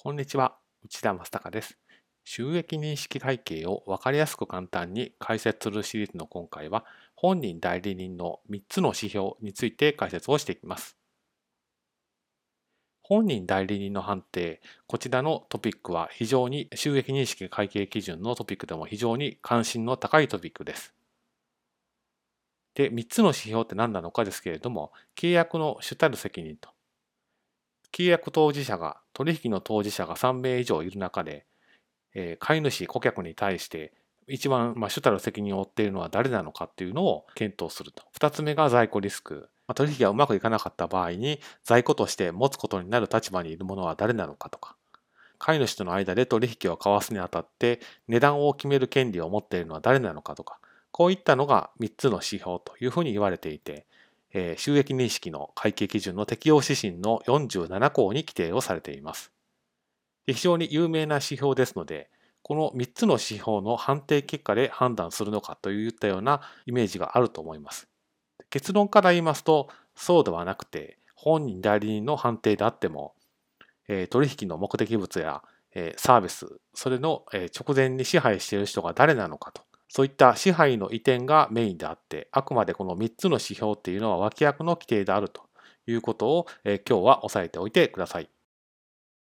こんにちは、内田正孝です。収益認識会計を分かりやすく簡単に解説するシリーズの今回は、本人代理人の3つの指標について解説をしていきます。本人代理人の判定、こちらのトピックは非常に収益認識会計基準のトピックでも非常に関心の高いトピックです。で、3つの指標って何なのかですけれども、契約の主たる責任と、契約当事者が、取引の当事者が3名以上いる中で、えー、買い主、顧客に対して一番、まあ、主たる責任を負っているのは誰なのかっていうのを検討すると。2つ目が在庫リスク。まあ、取引がうまくいかなかった場合に在庫として持つことになる立場にいるものは誰なのかとか。買い主との間で取引を交わすにあたって値段を決める権利を持っているのは誰なのかとか。こういったのが3つの指標というふうに言われていて、えー、収益認識の会計基準の適用指針の47項に規定をされています。非常に有名な指標ですので、この3つの指標の判定結果で判断するのかといったようなイメージがあると思います。結論から言いますと、そうではなくて、本人代理人の判定であっても、え取引の目的物や、えサービス、それの、え直前に支配している人が誰なのかと、そういった支配の移転がメインであって、あくまでこの3つの指標っていうのは脇役の規定であるということを、え今日は押さえておいてください。